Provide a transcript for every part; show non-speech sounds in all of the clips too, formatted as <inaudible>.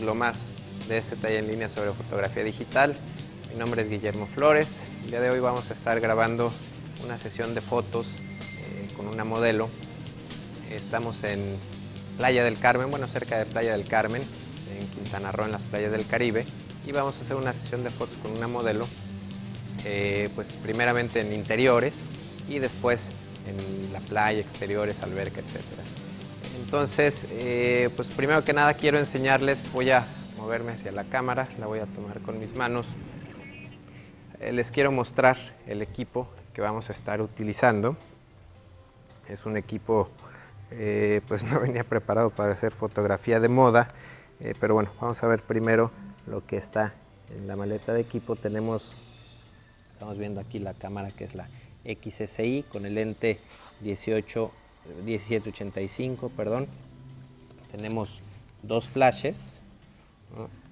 capítulo más de este taller en línea sobre fotografía digital. Mi nombre es Guillermo Flores. El día de hoy vamos a estar grabando una sesión de fotos eh, con una modelo. Estamos en Playa del Carmen, bueno, cerca de Playa del Carmen, en Quintana Roo, en las playas del Caribe. Y vamos a hacer una sesión de fotos con una modelo, eh, pues primeramente en interiores y después en la playa, exteriores, alberca, etcétera. Entonces, eh, pues primero que nada quiero enseñarles, voy a moverme hacia la cámara, la voy a tomar con mis manos. Eh, les quiero mostrar el equipo que vamos a estar utilizando. Es un equipo, eh, pues <laughs> no venía preparado para hacer fotografía de moda, pero bueno, vamos a ver primero lo que está en la maleta de equipo. Tenemos, estamos viendo aquí la cámara que es la XSI con el lente 18 1785, perdón. Tenemos dos flashes.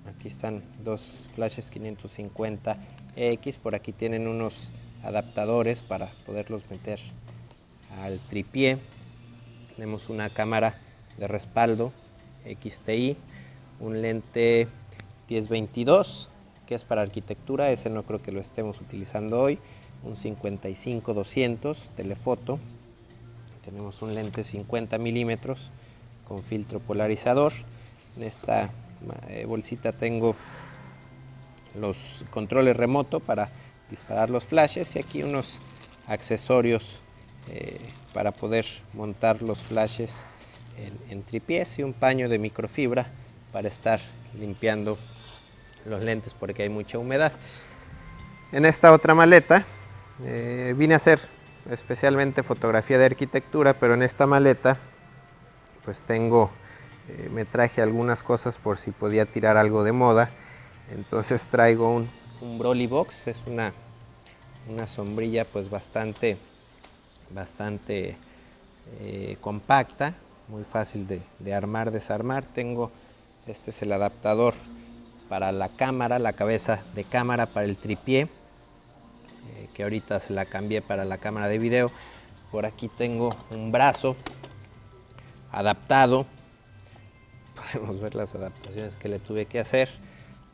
Aquí están dos flashes 550X. Por aquí tienen unos adaptadores para poderlos meter al tripié. Tenemos una cámara de respaldo XTI, un lente 1022 que es para arquitectura, ese no creo que lo estemos utilizando hoy, un 55-200 telefoto, tenemos un lente 50 milímetros con filtro polarizador. En esta eh, bolsita tengo los controles remoto para disparar los flashes y aquí unos accesorios eh, para poder montar los flashes en, tripiés y un paño de microfibra para estar limpiando los lentes porque hay mucha humedad. En esta otra maleta eh, vine a hacer especialmente fotografía de arquitectura, pero en esta maleta pues tengo, eh, me traje algunas cosas por si podía tirar algo de moda. Entonces traigo un, un Broly Box, es una, una sombrilla pues bastante, bastante eh, compacta, muy fácil de, de armar, desarmar. Tengo, este es el adaptador para la cámara, la cabeza de cámara para el tripié que ahorita se la cambié para la cámara de video. Por aquí tengo un brazo adaptado. <laughs> Podemos ver las adaptaciones que le tuve que hacer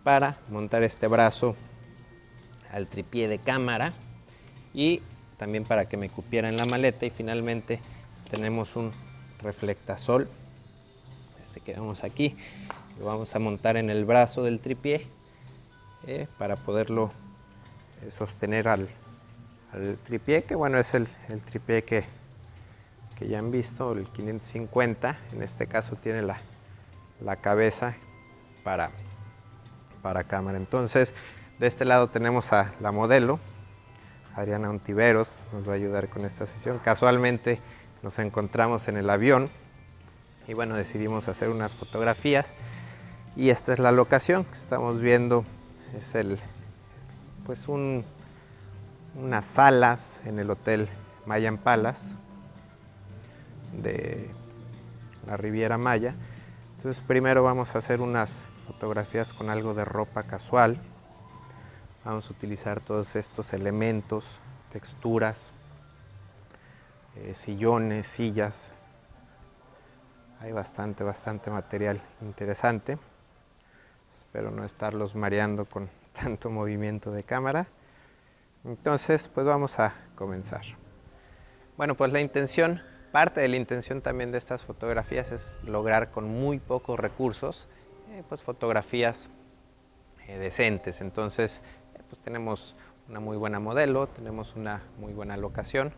para montar este brazo al tripié de cámara y también para que me cupiera en la maleta y finalmente tenemos un reflectasol este que vemos aquí lo vamos a montar en el brazo del tripié eh, para poderlo eh, sostener al, el tripié, que bueno, es el, el tripié que, que, ya han visto, el 550. En este caso tiene la, la cabeza para, para cámara. Entonces, de este lado tenemos a la modelo, Adriana Ontiveros, nos va a ayudar con esta sesión. Casualmente nos encontramos en el avión y bueno, decidimos hacer unas fotografías. Y esta es la locación que estamos viendo, es el, pues un unas salas en el Hotel Mayan Palace de la Riviera Maya. Entonces primero vamos a hacer unas fotografías con algo de ropa casual. Vamos a utilizar todos estos elementos, texturas, eh, sillones, sillas. Hay bastante, bastante material interesante. Espero no estarlos mareando con <laughs> tanto movimiento de cámara. Entonces, pues vamos a comenzar. Bueno, pues la intención, parte de la intención también de estas fotografías es lograr con muy pocos recursos, eh, pues fotografías eh, decentes. Entonces, eh, pues tenemos una muy buena modelo, tenemos una muy buena locación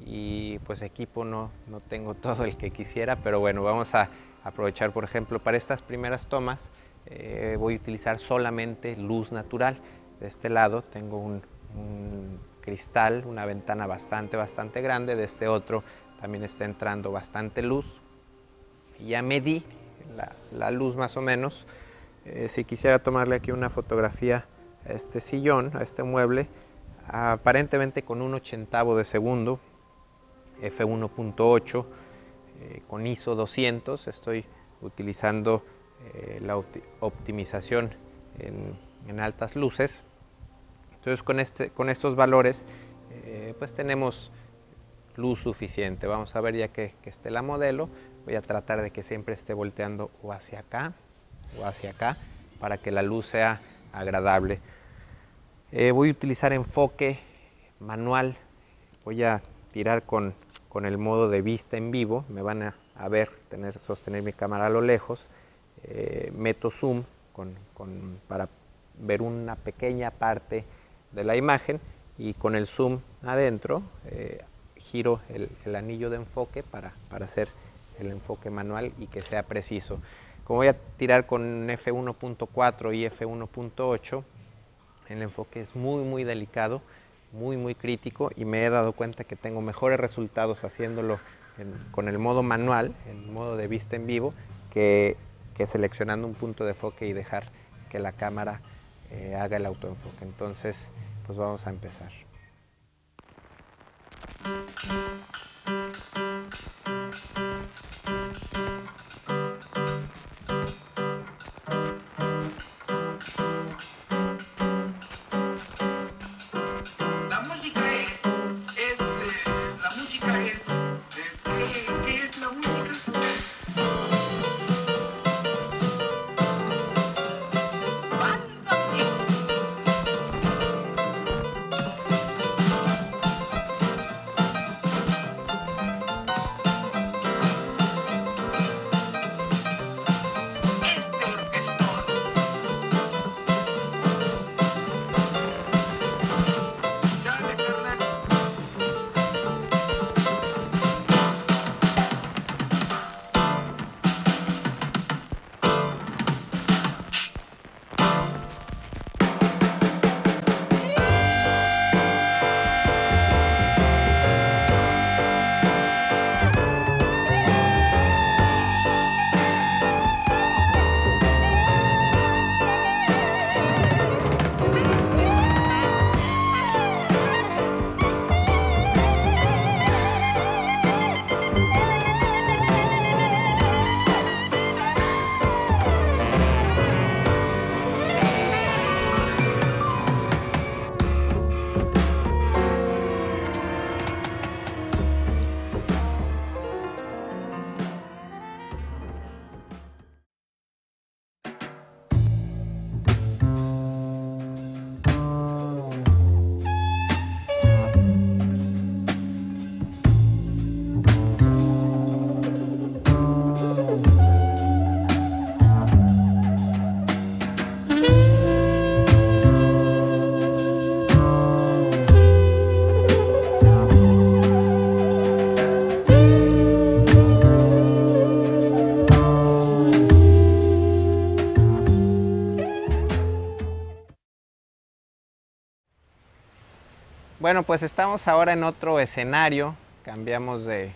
y pues equipo no, no tengo <laughs> todo el que quisiera, pero bueno, vamos a aprovechar, por ejemplo, para estas primeras tomas voy a utilizar solamente luz natural. De este lado tengo un, un cristal, una ventana bastante, bastante grande. De este otro también está entrando bastante luz. Ya medí la, luz más o menos. Eh, si quisiera tomarle aquí una fotografía a este sillón, a este mueble, aparentemente con un ochentavo de segundo, f1.8, eh, con ISO 200, estoy utilizando eh, la optimización en altas luces entonces con, este, con estos valores eh, pues tenemos luz suficiente. Vamos a ver ya que, esté la modelo. Voy a tratar de que siempre esté volteando o hacia acá o hacia acá para que la luz sea agradable. Eh, voy a utilizar enfoque manual, voy a tirar con, el modo de vista en vivo, me van a, ver, tener, sostener mi cámara a lo lejos, eh, meto zoom para ver una pequeña parte de la imagen y con el zoom adentro eh, giro el, anillo de enfoque para, para hacer el enfoque manual y que sea preciso. Como voy a tirar con F1.4 y F1.8, el enfoque es muy muy delicado, muy muy crítico y me he dado cuenta que tengo mejores resultados haciéndolo con el modo manual, el modo de vista en vivo, que, seleccionando un punto de enfoque y dejar que la cámara eh, haga el autoenfoque. Entonces, pues vamos a empezar. Bueno, pues estamos ahora en otro escenario, cambiamos de,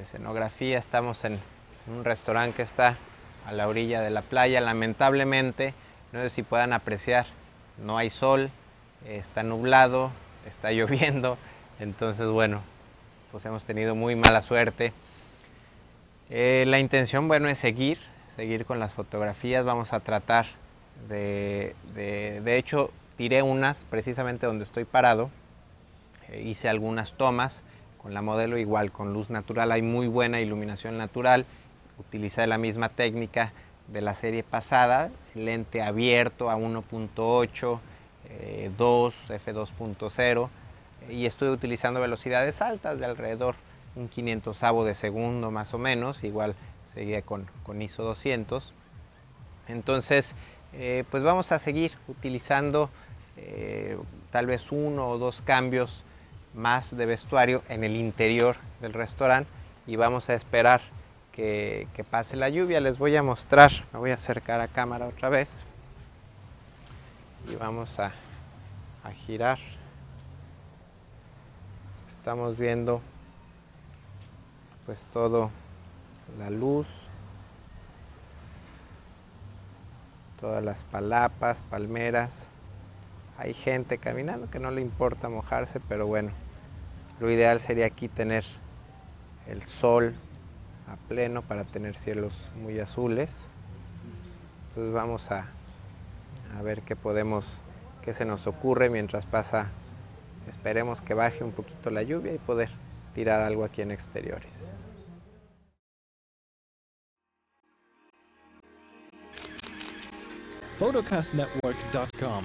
escenografía, estamos en un restaurante que está a la orilla de la playa. Lamentablemente, no sé si puedan apreciar, no hay sol, está nublado, está <laughs> lloviendo, entonces bueno, pues hemos tenido muy mala suerte. Eh, la intención, bueno, es seguir, seguir con las fotografías, vamos a tratar de, de hecho, tiré unas precisamente donde estoy parado, hice algunas tomas con la modelo igual con luz natural, hay muy buena iluminación natural, utilicé la misma técnica de la serie pasada, lente abierto a 1.8, 2, f2.0 y estoy utilizando velocidades altas de alrededor un 500 de segundo más o menos, igual seguía con, ISO 200. Entonces, eh, pues vamos a seguir utilizando eh, tal vez uno o dos cambios más de vestuario en el interior del restaurante y vamos a esperar que, pase la lluvia. Les voy a mostrar, me voy a acercar a cámara otra vez y vamos a, a girar. Estamos viendo pues todo la luz, todas las palapas, palmeras hay gente caminando que no le importa mojarse, pero bueno, lo ideal sería aquí tener el sol a pleno para tener cielos muy azules. Entonces vamos a, ver qué podemos, qué se nos ocurre mientras pasa, esperemos que baje un poquito la lluvia y poder tirar algo aquí en exteriores. photocastnetwork.com,